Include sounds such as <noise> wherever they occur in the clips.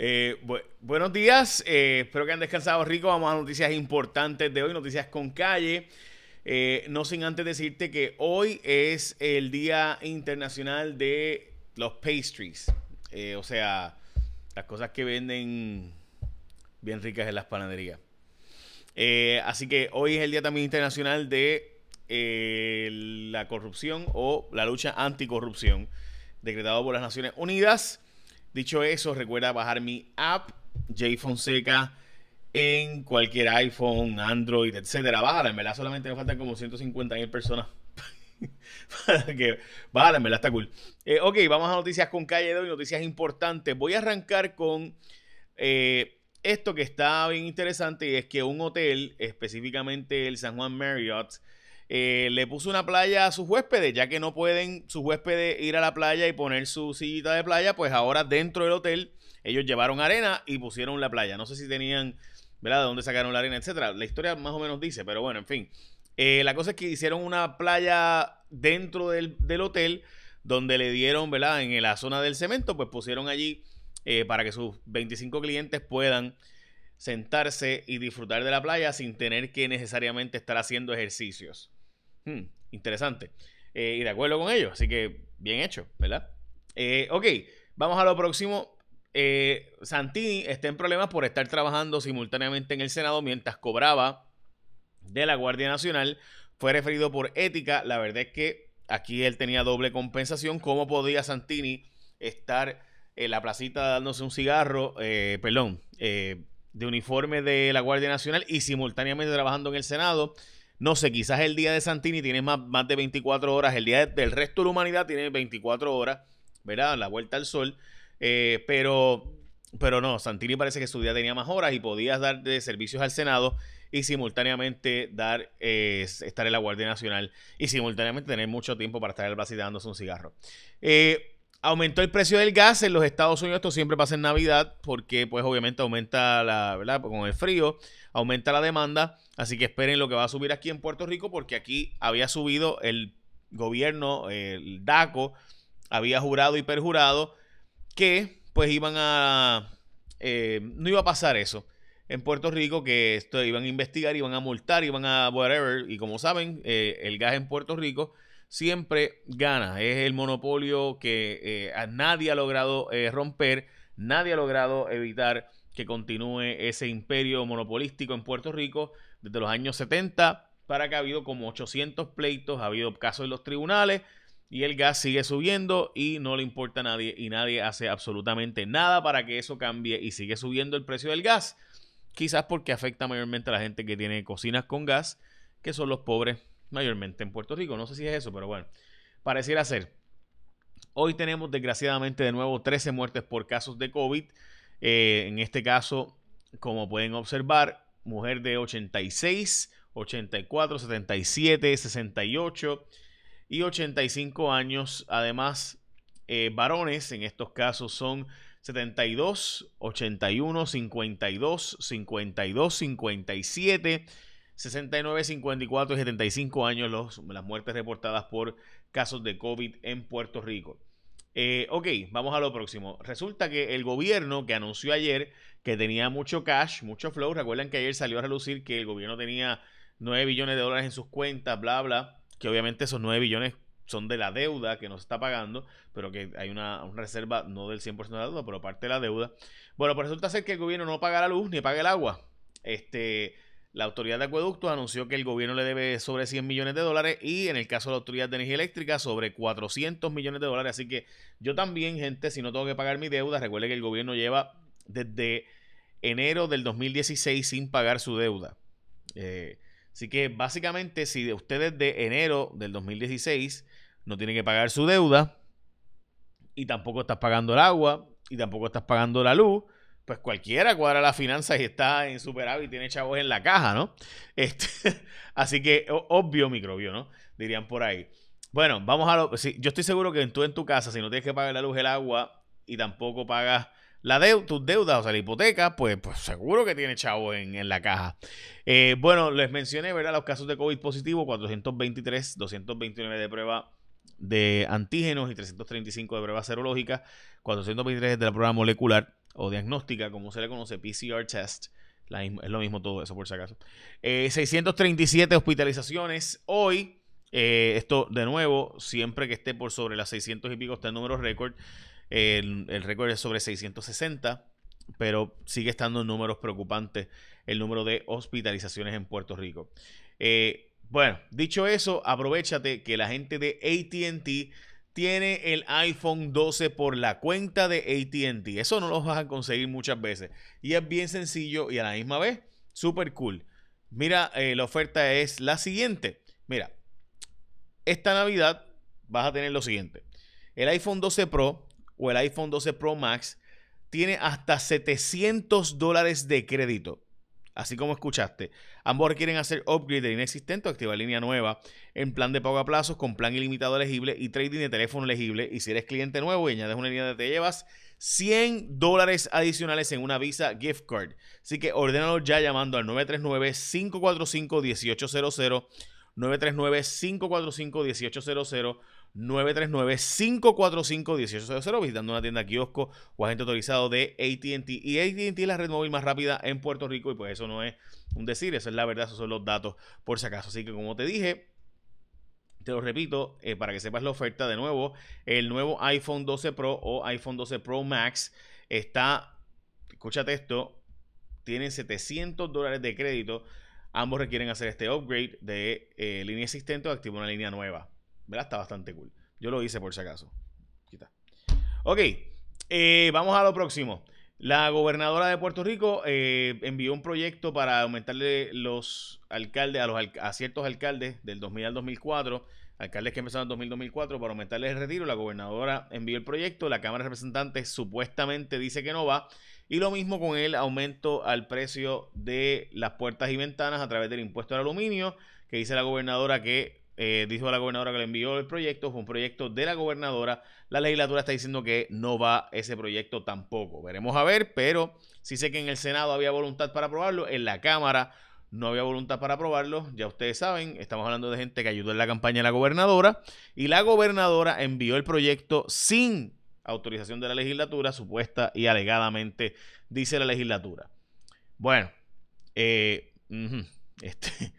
Eh, buenos días, eh, espero que han descansado rico. Vamos a noticias importantes de hoy, noticias con calle. Eh, no sin antes decirte que hoy es el Día Internacional de los Pastries. o sea, las cosas que venden bien ricas en las panaderías. así que hoy es el Día también Internacional de la corrupción o la lucha anticorrupción, decretado por las Naciones Unidas. Dicho eso, recuerda bajar mi app, J Fonseca, en cualquier iPhone, Android, etcétera. Bájala, en verdad solamente me faltan como 150 mil personas. <laughs> para que bájala, en verdad está cool. Eh, ok, vamos a noticias con calle de hoy, noticias importantes. Voy a arrancar con eh, esto que está bien interesante y es que un hotel, específicamente el San Juan Marriott, eh, le puso una playa a sus huéspedes, ya que no pueden sus huéspedes ir a la playa y poner su sillita de playa, pues ahora dentro del hotel ellos llevaron arena y pusieron la playa. No sé si tenían, ¿verdad? De dónde sacaron la arena, etcétera. La historia más o menos dice, pero bueno, en fin. Eh, la cosa es que hicieron una playa dentro del, hotel donde le dieron, ¿verdad? En la zona del cemento, pues pusieron allí eh, para que sus 25 clientes puedan sentarse y disfrutar de la playa sin tener que necesariamente estar haciendo ejercicios. Hmm, interesante. Eh, y de acuerdo con ello. Así que bien hecho, ¿verdad? Eh, ok, vamos a lo próximo. Eh, Santini está en problemas por estar trabajando simultáneamente en el Senado mientras cobraba de la Guardia Nacional. Fue referido por ética. La verdad es que aquí él tenía doble compensación. ¿Cómo podía Santini estar en la placita dándose un cigarro, perdón, de uniforme de la Guardia Nacional y simultáneamente trabajando en el Senado? No sé, quizás el día de Santini tiene más, más de 24 horas, el día del resto de la humanidad tiene 24 horas, ¿verdad? La vuelta al sol. Eh, pero, pero no, Santini parece que su día tenía más horas y podía dar de servicios al Senado y simultáneamente dar eh, estar en la Guardia Nacional y simultáneamente tener mucho tiempo para estar en el dándose un cigarro. Eh, aumentó el precio del gas en los Estados Unidos, esto siempre pasa en Navidad, porque pues obviamente aumenta la, ¿verdad? Con el frío, aumenta la demanda, así que esperen lo que va a subir aquí en Puerto Rico, porque aquí había subido el gobierno, el DACO, había jurado y perjurado que pues iban a, eh, no iba a pasar eso en Puerto Rico, que esto iban a investigar, iban a multar, iban a whatever, y como saben, eh, el gas en Puerto Rico siempre gana. Es el monopolio que eh, a nadie ha logrado eh, romper, nadie ha logrado evitar que continúe ese imperio monopolístico en Puerto Rico desde los años 70 para que ha habido como 800 pleitos, ha habido casos en los tribunales y el gas sigue subiendo y no le importa a nadie y nadie hace absolutamente nada para que eso cambie y sigue subiendo el precio del gas. Quizás porque afecta mayormente a la gente que tiene cocinas con gas, que son los pobres mayormente en Puerto Rico. No sé si es eso, pero bueno, pareciera ser. Hoy tenemos desgraciadamente de nuevo 13 muertes por casos de COVID. Eh, en este caso, como pueden observar, mujer de 86, 84, 77, 68 y 85 años. Además, eh, varones en estos casos son 72, 81, 52, 52, 57 69, 54 y 75 años los, las muertes reportadas por casos de COVID en Puerto Rico. Eh, ok, vamos a lo próximo. Resulta que el gobierno que anunció ayer que tenía mucho cash, mucho flow, recuerden que ayer salió a relucir que el gobierno tenía 9 billones de dólares en sus cuentas, bla, bla, que obviamente esos 9 billones son de la deuda que nos está pagando, pero que hay una, una reserva no del 100% de la deuda, pero parte de la deuda. Bueno, pues resulta ser que el gobierno no paga la luz ni paga el agua. Este, la Autoridad de Acueductos anunció que el gobierno le debe sobre 100 millones de dólares y en el caso de la Autoridad de Energía Eléctrica sobre 400 millones de dólares. Así que yo también, gente, si no tengo que pagar mi deuda, recuerde que el gobierno lleva desde enero del 2016 sin pagar su deuda. Eh, así que básicamente si ustedes de enero del 2016 no tienen que pagar su deuda y tampoco estás pagando el agua y tampoco estás pagando la luz, pues cualquiera cuadra las finanzas y está en superávit y tiene chavos en la caja, ¿no? Este, <laughs> así que obvio microbio, ¿no? Dirían por ahí. Bueno, vamos a lo... yo estoy seguro que tú en tu casa, si no tienes que pagar la luz, el agua y tampoco pagas la tus deudas, o sea, la hipoteca, pues, pues seguro que tiene chavos en, la caja. Eh, bueno, les mencioné, ¿verdad? Los casos de COVID positivo, 423, 229 de prueba de antígenos y 335 de prueba serológica, 423 de la prueba molecular o diagnóstica, como se le conoce, PCR test. es lo mismo todo eso, por si acaso. 637 eh, hospitalizaciones. Hoy, eh, esto de nuevo, siempre que esté por sobre las 600 y pico está el número récord. El, el récord es sobre 660, pero sigue estando en números preocupantes el número de hospitalizaciones en Puerto Rico. Eh, bueno, dicho eso, aprovechate que la gente de ATT tiene el iPhone 12 por la cuenta de ATT. Eso no lo vas a conseguir muchas veces. Y es bien sencillo y a la misma vez, súper cool. Mira, eh, la oferta es la siguiente. Mira, esta Navidad vas a tener lo siguiente. El iPhone 12 Pro o el iPhone 12 Pro Max tiene hasta 700 dólares de crédito. Así como escuchaste, ambos quieren hacer upgrade de inexistente o activar línea nueva en plan de pago a plazos con plan ilimitado elegible y trading de teléfono elegible. Y si eres cliente nuevo y añades una línea de te llevas 100 dólares adicionales en una Visa Gift Card. Así que ordénalo ya llamando al 939-545-1800. 939-545-1800 939-545-1800 visitando una tienda kiosco o agente autorizado de ATT. Y ATT es la red móvil más rápida en Puerto Rico y pues eso no es un decir, eso es la verdad, esos son los datos por si acaso. Así que como te dije, te lo repito, eh, para que sepas la oferta de nuevo, el nuevo iPhone 12 Pro o iPhone 12 Pro Max está, escúchate esto, tienen 700 dólares de crédito. Ambos requieren hacer este upgrade de eh, línea existente o activar una línea nueva. ¿Verdad? Está bastante cool. Yo lo hice por si acaso. Quita. Ok, eh, vamos a lo próximo. La gobernadora de Puerto Rico eh, envió un proyecto para aumentarle los alcaldes, a, los, a ciertos alcaldes del 2000 al 2004, alcaldes que empezaron en 2000-2004, para aumentarles el retiro. La gobernadora envió el proyecto, la Cámara de Representantes supuestamente dice que no va. Y lo mismo con el aumento al precio de las puertas y ventanas a través del impuesto al aluminio, que dice la gobernadora que eh, dijo la gobernadora que le envió el proyecto, fue un proyecto de la gobernadora. La legislatura está diciendo que no va ese proyecto tampoco. Veremos a ver, pero sí sé que en el Senado había voluntad para aprobarlo, en la Cámara no había voluntad para aprobarlo. Ya ustedes saben, estamos hablando de gente que ayudó en la campaña de la gobernadora y la gobernadora envió el proyecto sin autorización de la legislatura, supuesta y alegadamente, dice la legislatura. Bueno, eh, <laughs> este,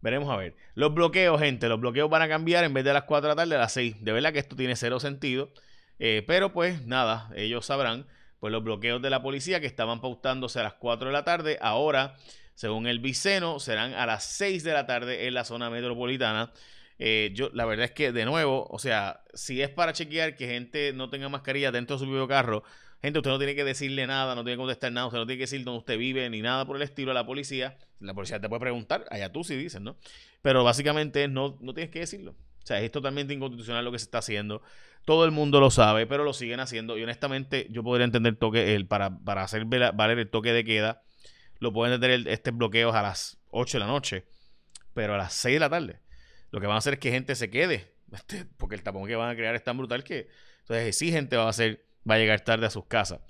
Veremos a ver. Los bloqueos, gente, los bloqueos van a cambiar en vez de las 4 de la tarde a las 6. De verdad que esto tiene cero sentido. Eh, pero pues nada, ellos sabrán. Pues los bloqueos de la policía que estaban pautándose a las 4 de la tarde, ahora, según el Viceno, serán a las 6 de la tarde en la zona metropolitana. Eh, yo, la verdad es que, de nuevo, o sea, si es para chequear que gente no tenga mascarilla dentro de su propio carro, Gente, usted no tiene que decirle nada, no tiene que contestar nada, usted no tiene que decir dónde usted vive ni nada por el estilo a la policía. La policía te puede preguntar, allá tú sí dices, ¿no? Pero básicamente no, no tienes que decirlo. O sea, es totalmente inconstitucional lo que se está haciendo. Todo el mundo lo sabe, pero lo siguen haciendo. Y honestamente, yo podría entender toque, el, para, para hacer valer el toque de queda, lo pueden entender este bloqueo a las 8 de la noche, pero a las 6 de la tarde. Lo que van a hacer es que gente se quede, <laughs> este, porque el tapón que van a crear es tan brutal que entonces sí gente va a hacer va a llegar tarde a sus casas.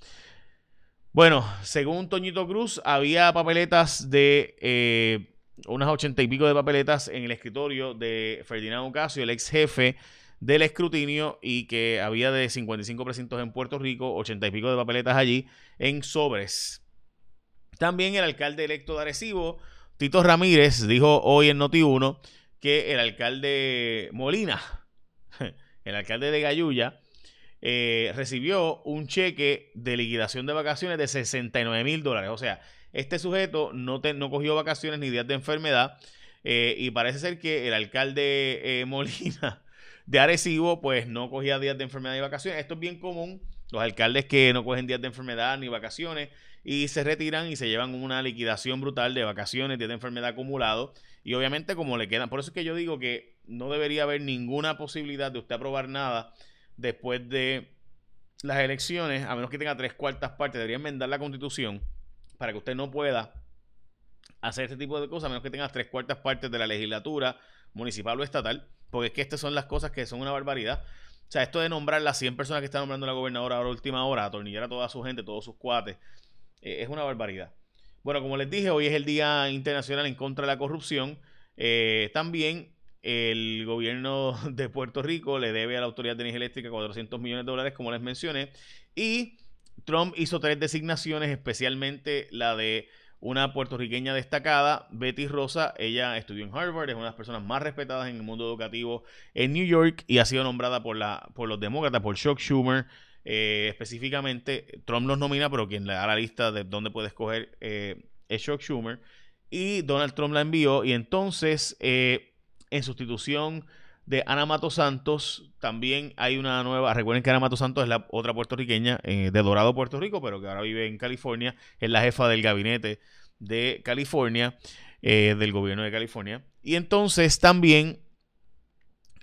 Bueno, según Toñito Cruz, había papeletas de eh, unas ochenta y pico de papeletas en el escritorio de Ferdinand Ocasio, el ex jefe del escrutinio, y que había de 55 precintos en Puerto Rico, ochenta y pico de papeletas allí en sobres. También el alcalde electo de Arecibo, Tito Ramírez, dijo hoy en Noti1 que el alcalde Molina, <laughs> el alcalde de Gayuya, eh, recibió un cheque de liquidación de vacaciones de 69 mil dólares. O sea, este sujeto no, no cogió vacaciones ni días de enfermedad eh, y parece ser que el alcalde eh, <laughs> Molina de Arecibo pues no cogía días de enfermedad ni vacaciones. Esto es bien común. Los alcaldes que no cogen días de enfermedad ni vacaciones y se retiran y se llevan una liquidación brutal de vacaciones, días de enfermedad acumulado. Y obviamente como le quedan, por eso es que yo digo que no debería haber ninguna posibilidad de usted aprobar nada después de las elecciones, a menos que tenga tres cuartas partes, debería enmendar la constitución para que usted no pueda hacer este tipo de cosas, a menos que tenga tres cuartas partes de la legislatura municipal o estatal, porque es que estas son las cosas que son una barbaridad. O sea, esto de nombrar las 100 personas que están nombrando la gobernadora ahora última hora, atornillar a toda su gente, todos sus cuates, eh, es una barbaridad. Bueno, como les dije, hoy es el Día Internacional en contra de la Corrupción. Eh, también el gobierno <laughs> de Puerto Rico le debe a la Autoridad de Energía Eléctrica 400 millones de dólares, como les mencioné. Y Trump hizo tres designaciones, especialmente la de una puertorriqueña destacada, Betty Rosa. Ella estudió en Harvard, es una de las personas más respetadas en el mundo educativo en New York y ha sido nombrada por, la, por los demócratas, por Chuck Schumer. Eh, específicamente, Trump los nomina, pero quien le da la lista de dónde puede escoger eh, es Chuck Schumer. Y Donald Trump la envió. Y entonces, eh, en sustitución de Ana Mato Santos, también hay una nueva. Recuerden que Ana Mato Santos es la otra puertorriqueña de Dorado, Puerto Rico, pero que ahora vive en California. Es la jefa del gabinete de California, del gobierno de California. Y entonces también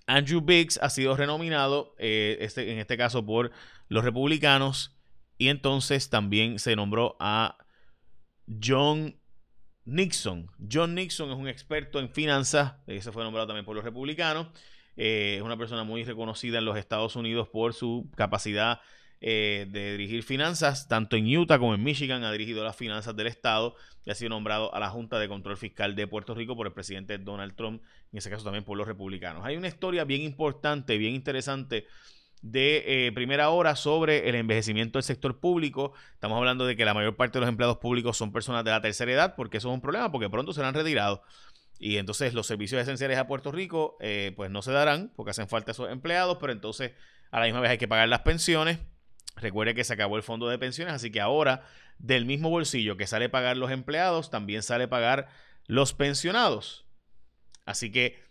Andrew Biggs ha sido renominado, este, en este caso por los republicanos. Y entonces también se nombró a John Nixon. John Nixon es un experto en finanzas, se fue nombrado también por los republicanos. Eh, es una persona muy reconocida en los Estados Unidos por su capacidad eh, de dirigir finanzas, tanto en Utah como en Michigan ha dirigido las finanzas del Estado y ha sido nombrado a la Junta de Control Fiscal de Puerto Rico por el presidente Donald Trump, en ese caso también por los republicanos. Hay una historia bien importante, bien interesante de eh, primera hora sobre el envejecimiento del sector público. Estamos hablando de que la mayor parte de los empleados públicos son personas de la tercera edad, porque eso es un problema, porque pronto serán retirados. Y entonces los servicios esenciales a Puerto Rico eh, pues no se darán, porque hacen falta esos empleados, pero entonces a la misma vez hay que pagar las pensiones. Recuerde que se acabó el fondo de pensiones, así que ahora del mismo bolsillo que sale pagar los empleados, también sale pagar los pensionados. Así que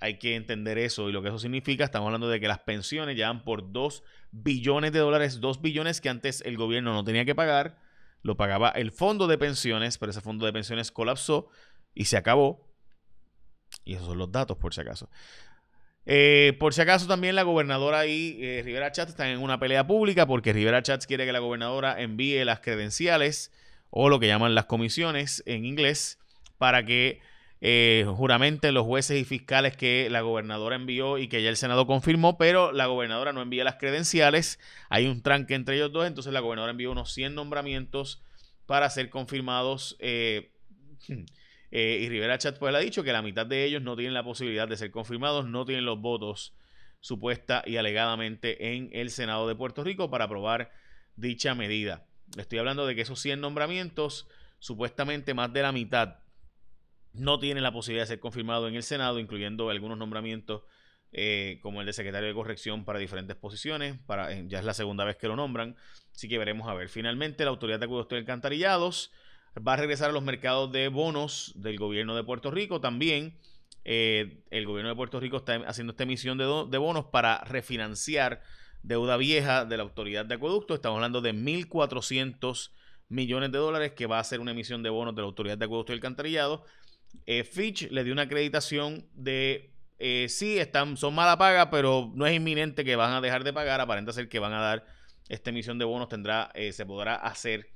hay que entender eso y lo que eso significa. Estamos hablando de que las pensiones ya van por 2 billones de dólares, 2 billones que antes el gobierno no tenía que pagar, lo pagaba el fondo de pensiones, pero ese fondo de pensiones colapsó y se acabó. Y esos son los datos, por si acaso. Eh, por si acaso también la gobernadora y eh, Rivera Chats están en una pelea pública porque Rivera Chats quiere que la gobernadora envíe las credenciales o lo que llaman las comisiones en inglés para que eh, juramente los jueces y fiscales que la gobernadora envió y que ya el Senado confirmó, pero la gobernadora no envía las credenciales. Hay un tranque entre ellos dos, entonces la gobernadora envió unos 100 nombramientos para ser confirmados. Eh, <laughs> eh, y Rivera Chat pues ha dicho que la mitad de ellos no tienen la posibilidad de ser confirmados, no tienen los votos supuesta y alegadamente en el Senado de Puerto Rico para aprobar dicha medida. Estoy hablando de que esos 100 nombramientos, supuestamente más de la mitad no tiene la posibilidad de ser confirmado en el Senado, incluyendo algunos nombramientos eh, como el de secretario de corrección para diferentes posiciones. Para, ya es la segunda vez que lo nombran, así que veremos a ver. Finalmente, la Autoridad de Acueductos y Alcantarillados va a regresar a los mercados de bonos del gobierno de Puerto Rico. También eh, el gobierno de Puerto Rico está haciendo esta emisión de, de bonos para refinanciar deuda vieja de la Autoridad de Acueductos. Estamos hablando de 1.400 millones de dólares que va a ser una emisión de bonos de la Autoridad de Acueductos y Alcantarillado eh, Fitch le dio una acreditación de eh, sí, están, son mala paga, pero no es inminente que van a dejar de pagar. Aparenta ser que van a dar esta emisión de bonos, tendrá, eh, se podrá hacer,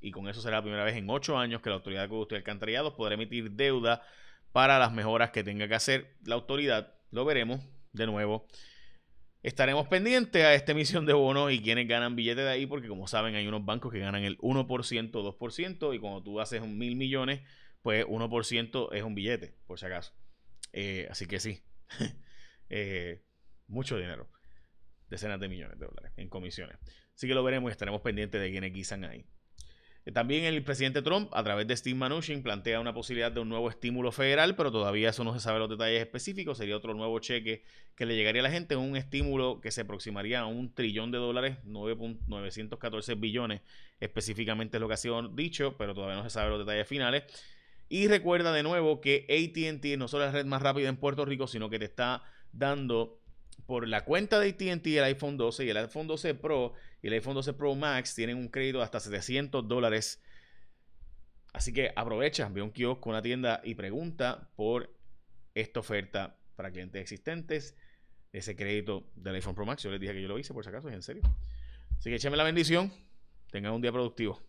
y con eso será la primera vez en ocho años que la autoridad de acueducto y alcantarillados podrá emitir deuda para las mejoras que tenga que hacer la autoridad. Lo veremos de nuevo. Estaremos pendientes a esta emisión de bonos y quienes ganan billetes de ahí, porque como saben, hay unos bancos que ganan el 1%, 2%, y cuando tú haces un mil millones, pues 1% es un billete, por si acaso. Eh, así que sí, <laughs> eh, mucho dinero, decenas de millones de dólares en comisiones. Así que lo veremos y estaremos pendientes de quienes guisan ahí. Eh, también el presidente Trump, a través de Steve Mnuchin, plantea una posibilidad de un nuevo estímulo federal, pero todavía eso no se sabe los detalles específicos. Sería otro nuevo cheque que le llegaría a la gente, un estímulo que se aproximaría a un trillón de dólares, 9.914 billones específicamente es lo que ha sido dicho, pero todavía no se sabe los detalles finales. Y recuerda de nuevo que ATT no solo es la red más rápida en Puerto Rico, sino que te está dando por la cuenta de ATT el iPhone 12 y el iPhone 12 Pro y el iPhone 12 Pro Max tienen un crédito de hasta 700 dólares. Así que aprovecha, ve un kiosco, una tienda y pregunta por esta oferta para clientes existentes. Ese crédito del iPhone Pro Max, yo les dije que yo lo hice por si acaso, en serio. Así que échame la bendición. Tengan un día productivo.